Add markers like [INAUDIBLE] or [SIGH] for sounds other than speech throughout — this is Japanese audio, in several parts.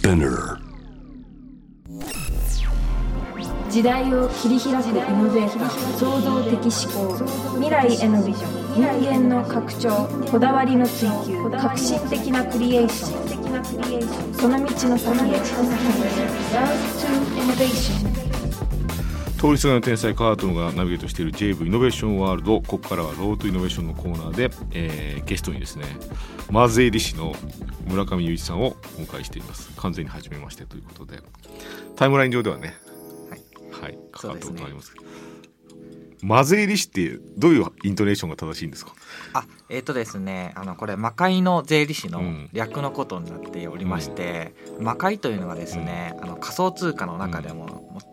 Spinner. 時代を切り開くイノベーター創造的思考未来へのビジョン人間の拡張こだわりの追求革新的なクリエーション。その道の先へ。 Road to Innovation 通りすがりの天才カートンがナビゲートしている JV イノベーションワールドここからは Road to Innovation のコーナーで、えーゲストにですねマーゼイリ氏の村上雄一さんをお迎えしています。完全に初めましてということで。タイムライン上ではね。はい、関わったことがあります。けどマゼイリ氏ってどういうイントネーションが正しいんですか？あえっ、とですねあのこれ魔界の税理士のうん。略のことになっておりまして、魔界というのがですね、あの仮想通貨の中でも、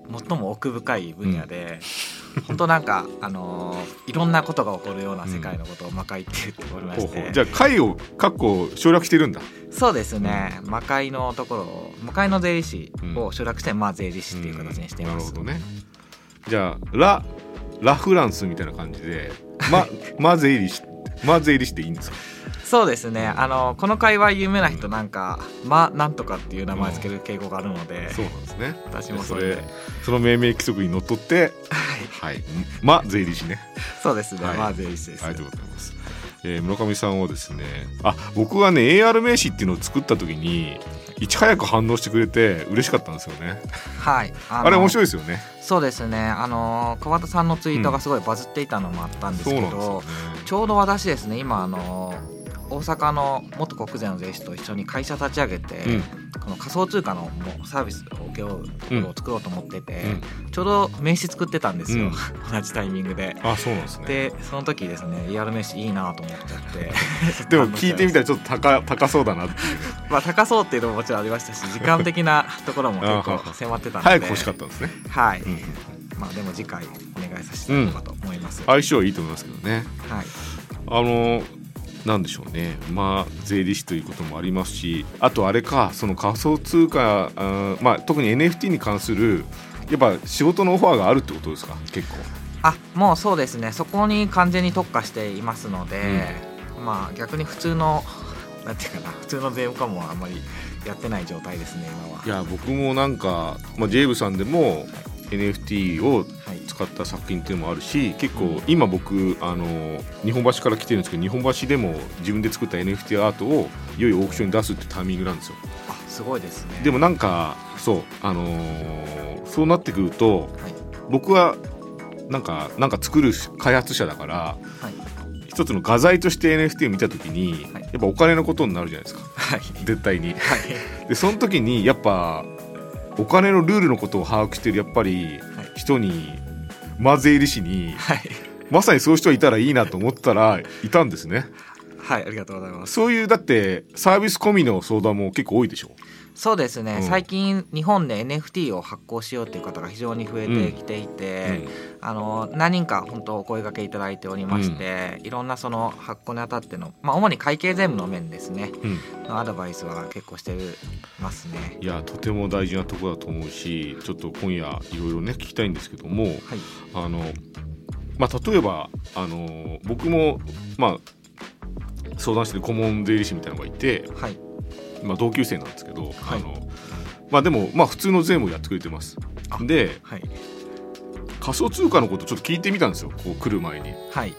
も最も奥深い分野で、[LAUGHS] 本当なんかあのーいろんなことが起こるような世界のことを魔界って言っておりまして、じゃあ会を括弧省略してるんだ。そうですね。魔界のところを魔界の税理士を省略して、まあ税理士っていう形にしています、なるほどね。じゃあララフランスみたいな感じでまマゼイリ氏マゼイリ氏でいいんですか？そうですね。あのこの会話有名な人なんか「ま」なんとかっていう名前つける傾向があるので、そうなんですね。私もそれそれでその命名規則にのっとってはい。ま税理士ね。そうですね、はい。まあ税理士です、ありがとうございます。えー村上さんはですねあ僕はね AR 名刺っていうのを作った時にいち早く反応してくれて嬉しかったんですよね。はい。ああれ面白いいですよね。そうですね。あの川田さんのツイートがすごいバズっていたのもあったんですけど、そうなんね。ちょうど私ですね今あの大阪の元国税の税理士と一緒に会社立ち上げて、うん。この仮想通貨のもうサービスを請け負うを作ろうと思ってて、うん。ちょうど名刺作ってたんですよ、うん。同じタイミングで。あそうなんですね。でその時ですね ER 名刺いいなと思っちゃって。[LAUGHS] でも聞いてみたららちょっと高高そうだな [LAUGHS] まあ高そうっていうのももちろんありましたし時間的なところも結あ構迫ってたので。早く欲しかったんですね、はい、うん。まあでも次回お願いさせていただこうかと思います、相性はいいと思いますけどね。はい。あのなんでしょうね。まあ税理士ということもありますしあとあれかその仮想通貨あーまあ特に NFT に関するやっぱ仕事のオファーがあるってことですか？結構。あもうそうですね。そこに完全に特化していますので、まあ逆に普通のなんていうかな普通の税務課もあんまりやってない状態ですね今は。いや僕もなんか、まあ、ジェイブさんでも NFT をはい。使った作品っていうのもあるし結構今僕あの日本橋から来てるんですけど日本橋でも自分で作った NFT アートをいよいよオークションに出すってタイミングなんですよ。あすごいですね。でもなんかそうあのーそうなってくるとはい。僕はなんかなんか作る開発者だからはい。一つの画材として NFT を見た時に、はい。やっぱお金のことになるじゃないですか。はい。絶対に。はい。でその時にやっぱお金のルールのことを把握してるやっぱり人にま税理士にはい。まさにそういう人がいたらいいなと思ったらいたんですね。はいありがとうございます。そういうだってサービス込みの相談も結構多いでしょそうですね、うん。最近日本で NFT を発行しようという方が非常に増えてきていて、あの何人か本当お声掛けいただいておりまして、いろんなその発行にあたっての、まあ、主に会計税務の面ですね。うん。のアドバイスは結構してますね。いやとても大事なところだと思うしちょっと今夜いろいろね聞きたいんですけどもはい、あのまあ例えばあの僕もまあ相談してる顧問税理士みたいなのがいて、はい、まあ、同級生なんですけど、はい。あのまあでもまあ普通の税務をやってくれてます。あではい、仮想通貨のことちょっと聞いてみたんですよこう来る前に。はい、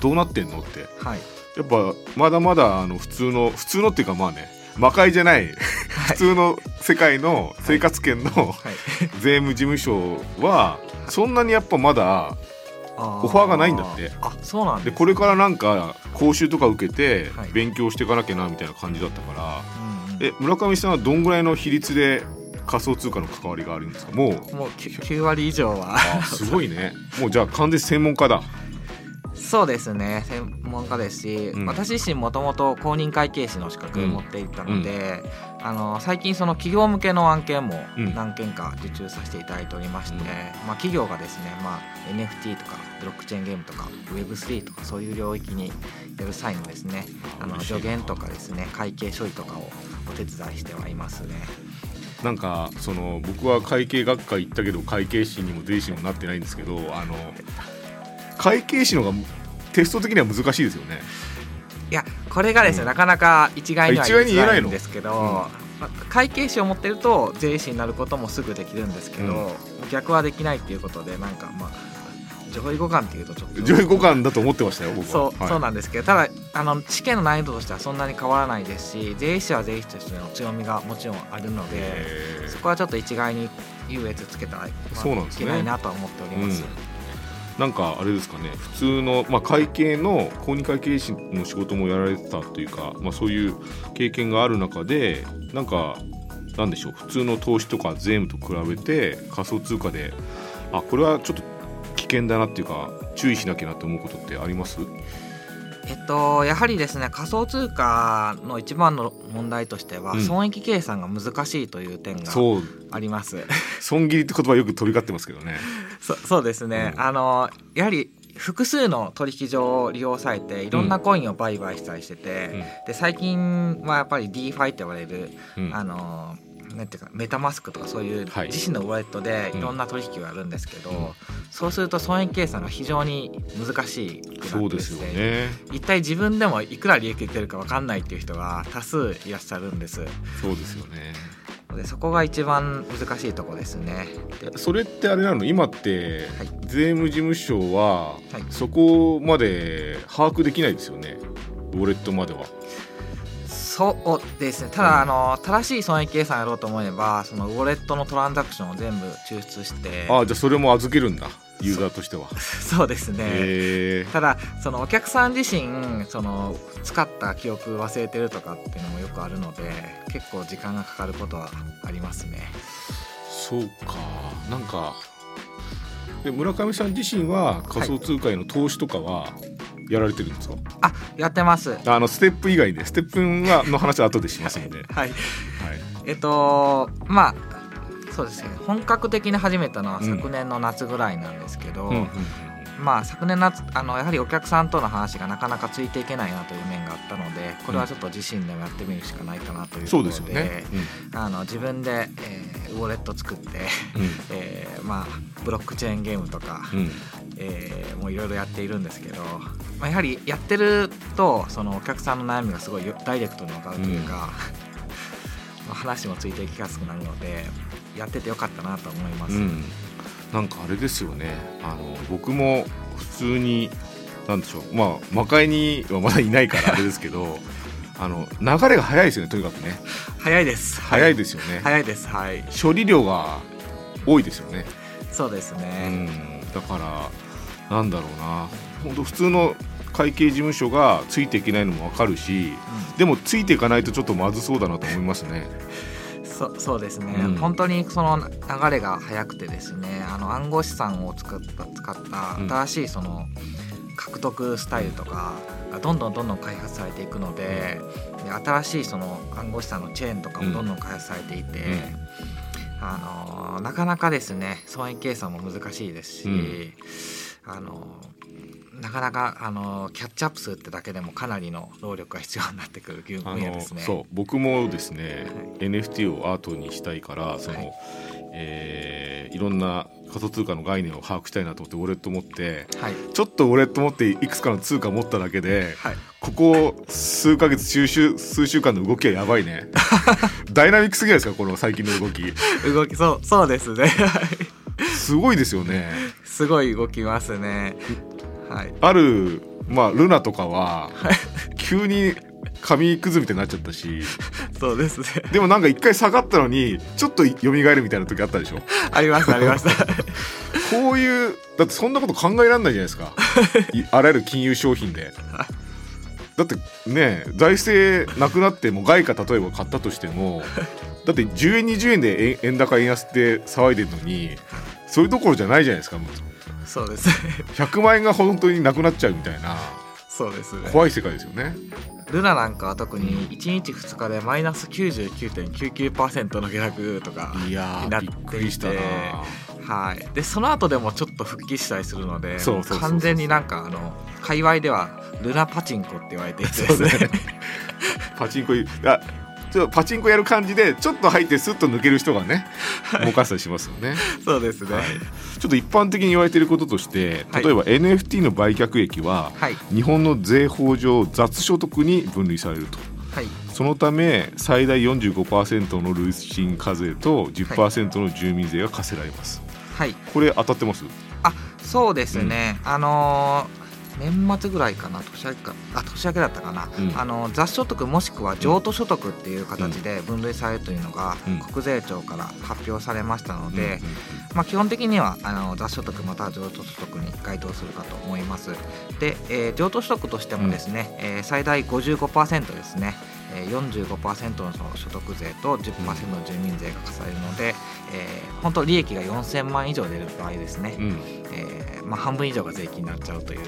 どうなってんのって。はい、やっぱまだまだあの普通の普通のっていうかまあね魔界じゃない普通の世界の生活圏のはい、税務事務所はそんなにやっぱまだオオファーがないんだって。あそうなんでこれかからなんか講習とか受けてはい。勉強していかなきゃなみたいな感じだったからえ村上さんはどんぐらいの比率で仮想通貨の関わりがあるんですか？もう。もう 9, 9割以上は。あすごいね。もうじゃあ完全に専門家だ。そうですね。専門家ですし、うん。私自身もともと公認会計士の資格を持っていたので、あの最近その企業向けの案件もうん。何件か受注させていただいておりまして、うん。まあ、企業がですね、まあ、NFT とかブロックチェーンゲームとか Web3 とかそういう領域にやる際のですねあの助言とかですね会計処理とかをお手伝いしてはいますね。なんかその僕は会計学科行ったけど会計士にも税理士にもなってないんですけどあの会計士の方がテスト的には難しいですよね。いやこれがですね、うん。なかなか一概には言えないんですけど、まあ会計士を持ってると税理士になることもすぐできるんですけど、逆はできないっていうことでなんかまあ上位互換っていうとちょっと。上位互換だと思ってましたよ僕は。そう,、はい。そうなんですけどただあの試験の難易度としてはそんなに変わらないですし税理士は税理士としての強みがもちろんあるのでそこはちょっと一概に優越つけたら、まあそうなんですね。いけないなとは思っております。なんかあれですかね普通の、まあ、会計の公認会計士の仕事もやられてたというか、まあ、そういう経験がある中でなんかなんでしょう普通の投資とか税務と比べて仮想通貨であこれはちょっと危険だなっていうか注意しなきゃなって思うことってあります？えっと、やはりですね仮想通貨の一番の問題としては、うん。損益計算が難しいという点があります。[LAUGHS] 損切りって言葉よく飛び交ってますけどね。そそうですね、うん。あのやはり複数の取引所を利用されていろんなコインを売買したりしてて、で最近はやっぱり DeFi って呼ばれる、うん。あのなんていうかメタマスクとかそういうはい自身のウォレットでいろんな取引をやるんですけど、そうすると損益計算が非常に難しくなそうですよね。一体自分でもいくら利益出るか分かんないっていう人が多数いらっしゃるんですそうですよね。でそこが一番難しいとこですねでそれってあれなの？今ってはい税務事務所ははいそこまで把握できないですよね。ウォレットまでは。そうですね。ただあの正しい損益計算やろうと思えばそのウォレットのトランザクションを全部抽出してあじゃあそれも預けるんだユーザーとしては。[LAUGHS] そうですね。ただそのお客さん自身その使った記憶忘れてるとかっていうのもよくあるので結構時間がかかることはありますね。そうか。なんかで村上さん自身は仮想通貨への投資とかはやられてるんですか、あやってます。あのステップ以外でステップはの話は後でしますので、[LAUGHS] はい、はい。えっとまあそうですね。本格的に始めたのはうん。昨年の夏ぐらいなんですけど、うんうんまあ昨年夏あのやはりお客さんとの話がなかなかついていけないなという面があったのでこれはちょっと自身でもやってみるしかないかなというとそうころでですよね。あの自分で、えーウォレット作って、うん。えーまあ、ブロックチェーンゲームとか、うんうんえーもういろいろやっているんですけど、まあ、やはりやってるとそのお客さんの悩みがすごいよダイレクトに分かるというか、まあ話もついていきやすくなるのでやっててよかったなと思います。うん、なんかあれですよねあの僕も普通になんでしょうまあ魔界にはまだいないから [LAUGHS] あれですけどあの流れが早いですよねとにかくね早いです。早いですよね、早いです。はい。処理量が多いですよね、そうですうね。ん、だからなんだろうな。本当普通の会計事務所がついていけないのもわかるしでもついていかないとちょっとまずそうだなと思いますね。そそうですね、うん。本当にその流れが早くてですねあの暗号資産を使った使った新しいその獲得スタイルとかがどんどんどんどん開発されていくのでで新しいその暗号資産のチェーンとかもどんどん開発されていて、あのなかなかですね損益計算も難しいですし、うんあのなかなかあのキャッチアップするってだけでもかなりの労力が必要になってくる分野ですね。そう僕もですね、は NFT をアートにしたいからその、はい。えーいろんな仮想通貨の概念を把握したいなと思ってウォレット持ってはい。ちょっとウォレット持っていくつかの通貨持っただけではい。ここ数ヶ月数週数週間の動きはやばいね。[LAUGHS] ダイナミックすぎないですかこの最近の動き。動きそうそうですねすごいですよね。すごい動きますね。はい。あるまあルナとかは急に紙くずみたいになっちゃったし。そうですね。でもなんか一回下がったのにちょっと蘇るみたいな時あったでしょ？ありますあります [LAUGHS] こういうだってそんなこと考えられないじゃないですか。い [LAUGHS] あらゆる金融商品で。だってね財政なくなっても外貨例えば買ったとしてもだって10円20円で円円高円安って騒いでるのにそれどころじゃないじゃないですかそうです。ね100万円が本当になくなっちゃうみたいな。そうです。ね怖い世界ですよね。ルナなんかは特に1日2日でマイナス99.99%の下落とかいやになっーびっくていりしたな。てはい。でその後でもちょっと復帰したりするので完全になんかあの界隈ではルナパチンコって言われていてですね。ね。パチンコいあちょっとパチンコやる感じでちょっと入ってスッと抜ける人がね動かしたりしますよね。そうですね。はい。ちょっと一般的に言われていることとしてはい。例えば NFT の売却益ははい。日本の税法上雑所得に分類されると。はい。そのため最大45%の累進課税と10%の住民税が課せられます、はい。これ当たってます？あそうですね、あのー年末ぐらいかな年明けかあ年明けだったかな、うん。あの雑所得もしくは譲渡所得っていう形で分類されるというのがうん。国税庁から発表されましたので、うんうんまあ、基本的にはあの雑所得または譲渡所得に該当するかと思います。で、えー譲渡所得としてもですね、えー最大55%ですね。えー45%のその所得税と10%の住民税が課されるので、えー本当利益が4000万以上出る場合ですね、うん。えーまあ、半分以上が税金になっちゃうという。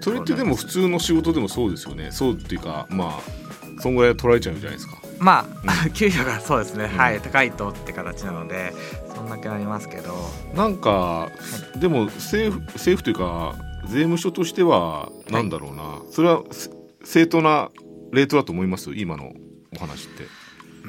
それってでも普通の仕事でもそうですよね。そうっていうかまあそんぐらい取られちゃうじゃないですか。まあ、[LAUGHS] 給与がそうですね、うん。はい高いとって形なのでそんだけありますけど。なんか、でも政府政府というか税務署としてはなんだろうな、それはせ正当なレートだと思います？今のお話って。うー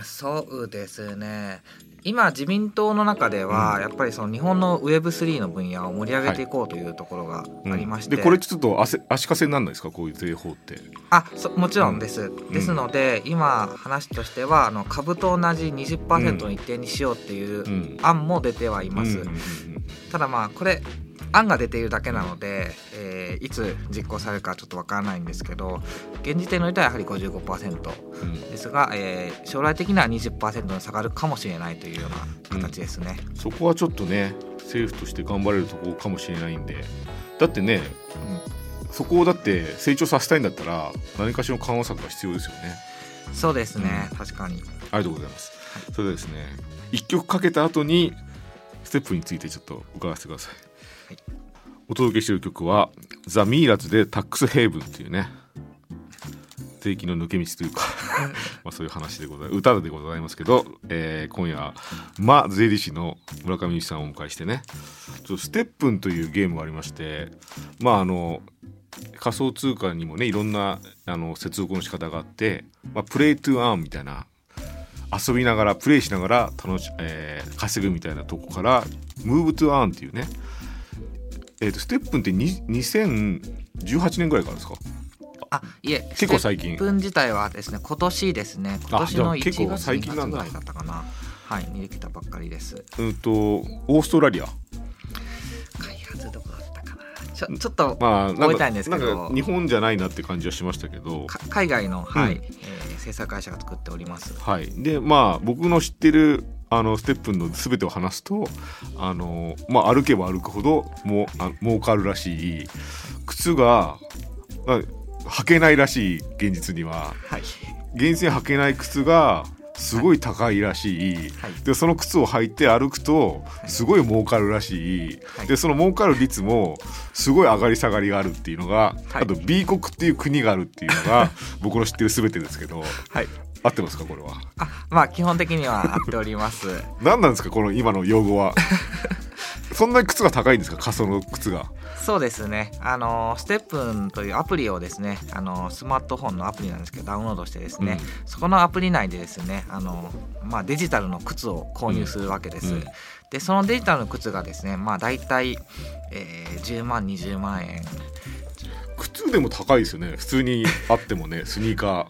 んそうですね。今自民党の中では、やっぱりその日本の Web3 の分野を盛り上げていこうというところがありまして、でこれちょっと足足かせにならないですか？こういう税法って。あそもちろんです、ですので今話としてはあの株と同じ20%の一定にしようっていううん。案も出てはいます、うんうんうん。ただまあこれ案が出ているだけなので、えーいつ実行されるかちょっとわからないんですけど現時点においてはやはり55%うんですが、えー将来的には20%に下がるかもしれないというような形ですね。そこはちょっとね政府として頑張れるところかもしれないんでだってねそこをだって成長させたいんだったら何かしらの緩和策が必要ですよね。そうですね、確かに。ありがとうございます。それではですね一曲かけた後にステップについてちょっと伺わせてください。はい。お届けしている曲はザ・ミイラズでタックスヘイブンっていうね。税金の抜け道というか [LAUGHS] まあそういう話でござい歌でございますけど、えー今夜マ・税理士の村上由紀さんをお迎えしてね。ちょっとステップンというゲームがありましてまああの仮想通貨にもねいろんなあの接続の仕方があって、まあ、 Play to Earn みたいな遊びながらプレイしながら楽し、えー稼ぐみたいなとこから Move to Earn っていうねえー、とステップンってに2018年ぐらいからですか？あいえ結構最近。ステップン自体はですね今年ですね。今年のじゃあ結構1月2最近なんだ。月ぐらいだったかな。はいにできたばっかりです。うんとオーストラリア。開発どこだったかな。ちょちょっと、まあなん覚えたかいんですけど。なんか日本じゃないなって感じはしましたけど。か海外の、はいうん。えー制作会社が作っております。はい。でまあ僕の知ってるあのステップンの全てを話すとあの、まあ、歩けば歩くほどもうあ儲かるらしい。靴がまあ履けないらしい現実には。はい。現実に履けない靴がすごい高いらしい、はい。でその靴を履いて歩くとすごい儲かるらしい、はい。でその儲かる率もすごい上がり下がりがあるっていうのが、はい。あと B 国っていう国があるっていうのが [LAUGHS] 僕の知ってる全てですけどはい。合ってますかこれは？あまあ基本的には合っております。[LAUGHS] 何なんですかこの今の用語は [LAUGHS] そんなに靴が高いんですか？仮想の靴が。そうですね。あのステップンというアプリをですねあのスマートフォンのアプリなんですけどダウンロードしてですね、そこのアプリ内でですねあの、まあ、デジタルの靴を購入するわけです、うん。うんでそのデジタルの靴がですねまあ大体、えー、10万20万円。靴でも高いですよね。普通にあってもね [LAUGHS] スニーカ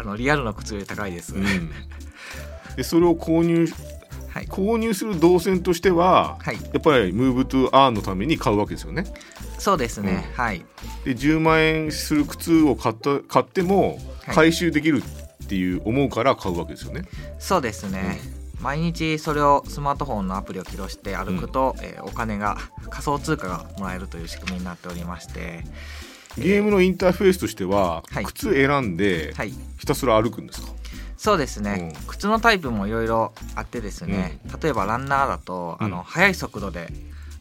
あのリアルの靴より高いです、ー、うん、でそれを購入はい、購入する動線としてははい、やっぱりムーブトゥアーンのために買うわけですよね。そうですね、はい。で10万円する靴を買った買ってもはい。回収できるっていう思うから買うわけですよね、そうですね、毎日それをスマートフォンのアプリを起動して歩くと、えーお金が仮想通貨がもらえるという仕組みになっておりましてゲームのインターフェースとしては、はい。靴選んではい。ひたすら歩くんですか、そうですね、うん。靴のタイプもいろいろあってですね、例えばランナーだと、うん。あの速い速度で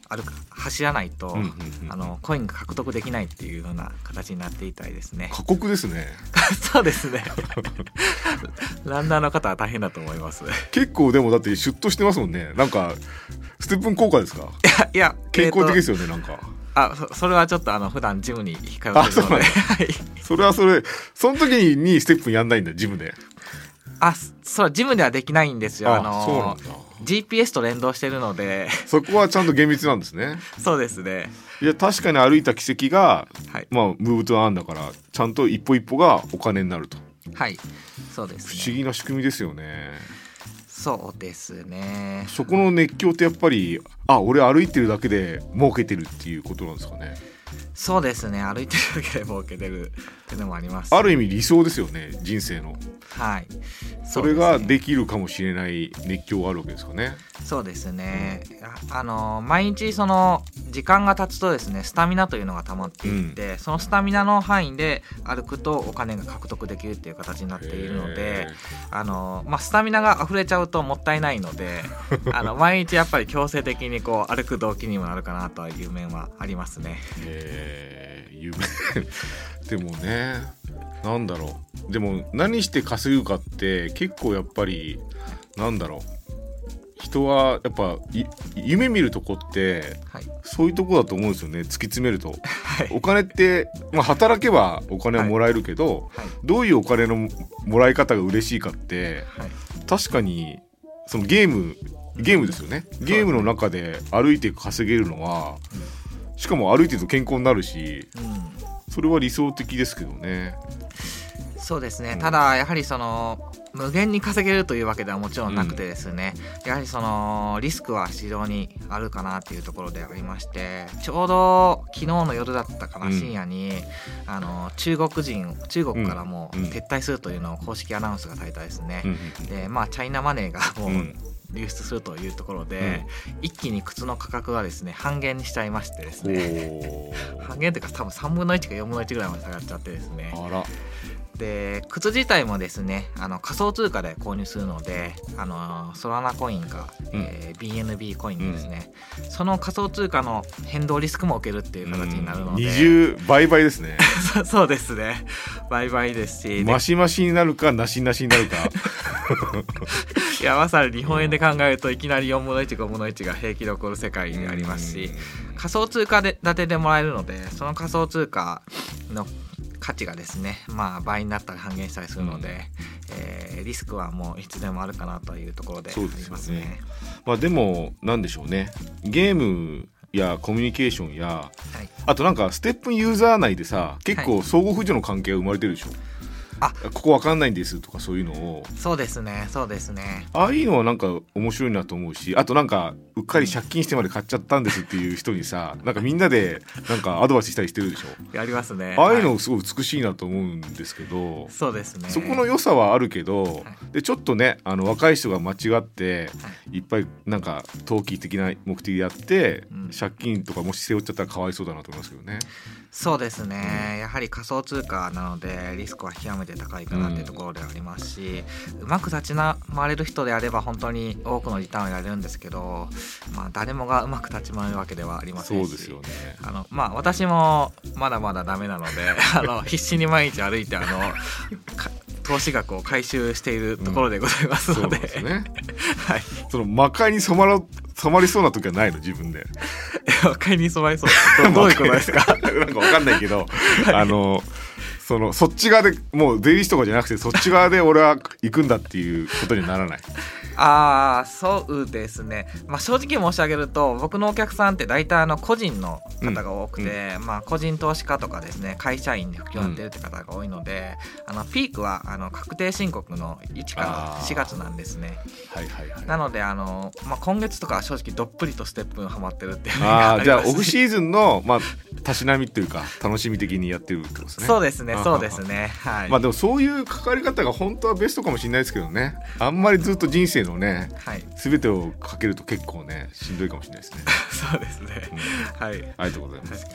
歩く走らないと、うんうんうんあのコインが獲得できないっていうような形になっていたりですね。過酷ですね。[LAUGHS] そうですね。[LAUGHS] ランナーの方は大変だと思います。い結構でもだってシュッとしてますもんね。なんかステップン効果ですか？やいや健康的でえーすよね、なんか。とあそそれはちょっとあの普段ジムに通ってるので。はい。それはそれその時にステップンやんないんだジムであそれはジムではできないんですよ。あの GPS と連動してるので。そこはちゃんと厳密なんですね。[LAUGHS] そうですね。いや確かに歩いた軌跡がはい。まあムーブトゥアーンだからちゃんと一歩一歩がお金になると。はい。そうです不思ね議な仕組みですよね。そうですね。そこの熱狂ってやっぱりあ俺歩いてるだけで儲けてるっていうことなんですかねそうですね。歩いてるだけで儲けてるっていうのもあります。ある意味理想ですよね。人生の。はい。それができるかもしれない熱狂があるわけですかね。そうですね。ああの毎日その時間が経つとですねスタミナというのが溜まっていって、そのスタミナの範囲で歩くとお金が獲得できるっていう形になっているのでへあの、まあ、スタミナが溢れちゃうともったいないので [LAUGHS] あの毎日やっぱり強制的にこう歩く動機にもなるかなという面はありますね。えー夢。[LAUGHS] でもねなんだろう。でも何して稼ぐかって結構やっぱりなんだろう。人はやっぱい夢見るとこってはい、そういうとこだと思うんですよね。突き詰めると。[LAUGHS] はい。お金って、まあ、働けばお金はもらえるけど、はい。どういうお金のもらい方が嬉しいかってはい。確かにそのゲームゲームですよね。ゲームの中で歩いて稼げるのはしかも歩いてると健康になるしうん。それは理想的ですけどね。そうですね、うん。ただやはりその無限に稼げるというわけではもちろんなくてですね、やはりそのリスクは非常にあるかなっていうところでありましてちょうど昨日の夜だったかな、うん。深夜にあの中国人中国からもうん。撤退するというのを公式アナウンスがされたですね、うん。でまあチャイナマネーがもう、うん流出するというところで、一気に靴の価格がですね半減にしちゃいましてですね。お [LAUGHS] 半減というか多分3分の1か4分の1ぐらいまで下がっちゃってですね。ーあら。で靴自体もですねあの仮想通貨で購入するのであのソラナコインか、うん。えー BNB コインですね、その仮想通貨の変動リスクも受けるっていう形になるので、二重倍々ですね。[LAUGHS] そそうですね。売買ですしでマシマシになるかなしなしになるか [LAUGHS] いやまさに日本円で考えるといきなり4分の15分の1が平気で起こる世界でありますし仮想通貨で建てでもらえるのでその仮想通貨の価値がですねまあ倍になったり半減したりするので、えーリスクはもういつでもあるかなというところでありそうですよね。ね。まあでもなんでしょうね。ゲームやコミュニケーションやはい、あとなんかステップンユーザー内でさ結構相互扶助の関係が生まれてるでしょ、あ。ここわかんないんですとかそういうのを。そうですねそうですね。ああいうのはなんか面白いなと思うしあとなんかうっかり借金してまで買っちゃったんですっていう人にさ [LAUGHS] なんかみんなでなんかアドバイスしたりしてるでしょ？やりますね。ああいうはのすごい美しいなと思うんですけど、そうですね。そこの良さはあるけど、でちょっとねあの若い人が間違っていっぱいなんか投機的な目的でやって、うん。借金とかもし背負っちゃったらかわいそうだなと思いますけどね。そうですね、やはり仮想通貨なのでリスクは極めて高いかなっていうところではありますし、うまく立ち回れる人であれば本当に多くのリターンを得られるんですけど、まあ、誰もがうまく立ち回るわけではありませんしそうですよね。あのまあ私もまだまだダメなので [LAUGHS] あの必死に毎日歩いてあのか投資額を回収しているところでございますそうので,、ですね。[LAUGHS] はいその魔界に染まら染まりそうな時はないの？自分で。[LAUGHS] 若いに染まりそう。[LAUGHS] どどういうことですか？[LAUGHS] なんかわかんないけど、あのそのそっち側でもう税理士とかじゃなくてそっち側で俺は行くんだっていうことにはならない。ああそうですね、まあ、正直申し上げると僕のお客さんって大体あの個人の方が多くて、まあ、個人投資家とかですね会社員で副業になってるって方が多いので、あのピークはあの確定申告の1からあー。4月なんですね。はいはいはい。なのであの、まあ、今月とかは正直どっぷりとステップにはまってるっていうのがああじゃあオフシーズンのまあたしなみっていうか楽しみ的にやってるってことですね。そうですねそうですね。はい、まあでもそういう関わり方が本当はベストかもしれないですけどね。あんまりずっと人生のねはい、全てをかけると結構ねしんどいかもしれないですね。[LAUGHS] そうですね。うん。はい。ありがとうございます。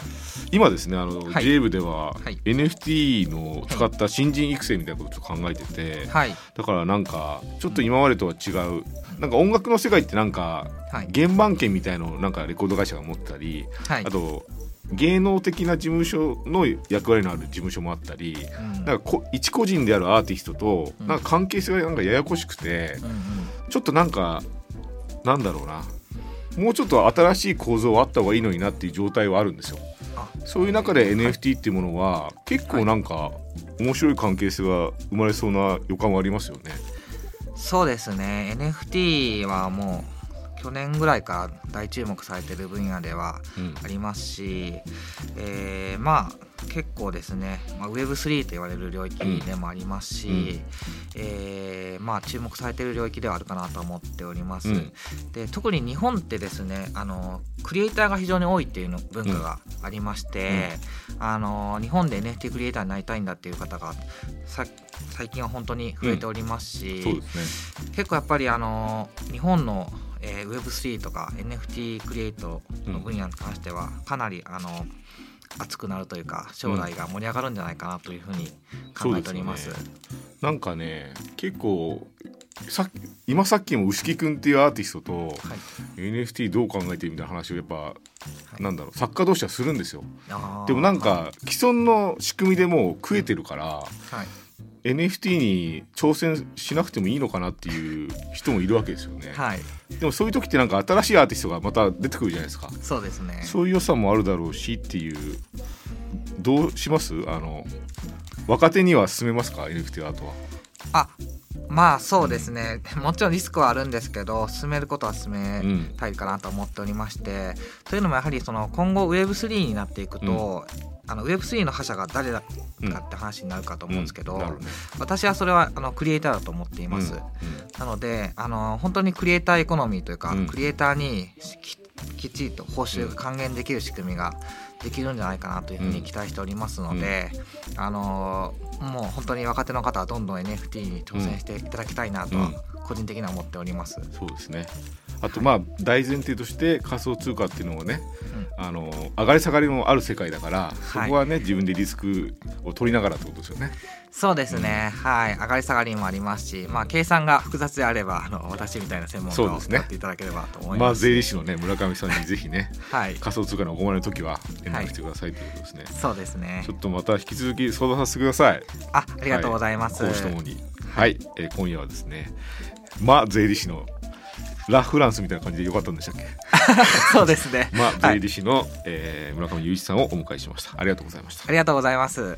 今ですねあの、はい。J 部では、はい。NFT の使った新人育成みたいなことを考えてて、はい。だからなんかちょっと今までとは違うなんか音楽の世界ってなんかはい。原版権みたいのをなんかレコード会社が持ってたり、はい。あと芸能的な事務所の役割のある事務所もあったり、うん。なんかこ一個人であるアーティストとうん。なんか関係性がなんかややこしくて、うんうんちょっとなんかなんだろうな。もうちょっと新しい構造はあった方がいいのになっていう状態はあるんですよ。あ。そういう中で NFT っていうものは結構なんか面白い関係性が生まれそうな予感はありますよね。そうですね。NFT はもう去年ぐらいから大注目されてる分野ではうん。ありますし、えーまあ結構ですね、まあ、Web3 と言われる領域でもありますし、うん。えーまあ、注目されている領域ではあるかなと思っております、うん。で特に日本ってですねあのクリエイターが非常に多いっていうの文化がありまして、あの日本で NFT クリエイターになりたいんだっていう方がさ最近は本当に増えておりますし、すね。結構やっぱりあの日本の、えー Web3 とか NFT クリエイトの分野に関してはかなりあの熱くなるというか将来が盛り上がるんじゃないかなというふうに考えております。そうですなんかね結構さ今さっきも牛木くんっていうアーティストとはい。NFT どう考えてるみたいな話をやっぱ、なんだろう作家同士はするんですよ。でもなんか既存の仕組みでもう食えてるからはい NFT に挑戦しなくてもいいのかなっていう人もいるわけですよね、はい、でもそういう時ってなんか新しいアーティストがまた出てくるじゃないですか。そうですね。そういう良さもあるだろうしっていう。どうします？あの若手には勧めますか？NFT アートは。あまあそうですね、[LAUGHS] もちろんリスクはあるんですけど進めることは進めうん。たいかなと思っておりまして、というのもやはりその今後 Web3 になっていくと、あの Web3 の覇者が誰だかって話になるかと思うんですけど、なるほどね。私はそれはあのクリエイターだと思っています。うん。なのであの本当にクリエイターエコノミーというか、うん。クリエイターにききっちりと報酬が還元できる仕組みができるんじゃないかなというふうに期待しておりますので、あのもう本当に若手の方はどんどん NFT に挑戦していただきたいなとはうん。個人的には思っております。そうですねあとまあ大前提として仮想通貨っていうのもねあの上がり下がりもある世界だからそこはね、自分でリスクを取りながらってことですよね。そうですね、はい上がり下がりもありますし、まあ、計算が複雑であればあの私みたいな専門家をそうですねやっていただければと思いまあます。税理士のね村上さんにぜひね [LAUGHS] はい、仮想通貨のお困りの時は連はい絡してくださいということですね。そうですねちょっとまた引き続き相談させてください。あありがとうございます。講師ともに。はい、えー今夜はですね、まあ税理士のラ・フランスみたいな感じでよかったんでしたっけ？[LAUGHS] そうですね。[LAUGHS] まあ税はい、理士の、えー村上雄一さんをお迎えしました。ありがとうございましたあ。りがとうございます。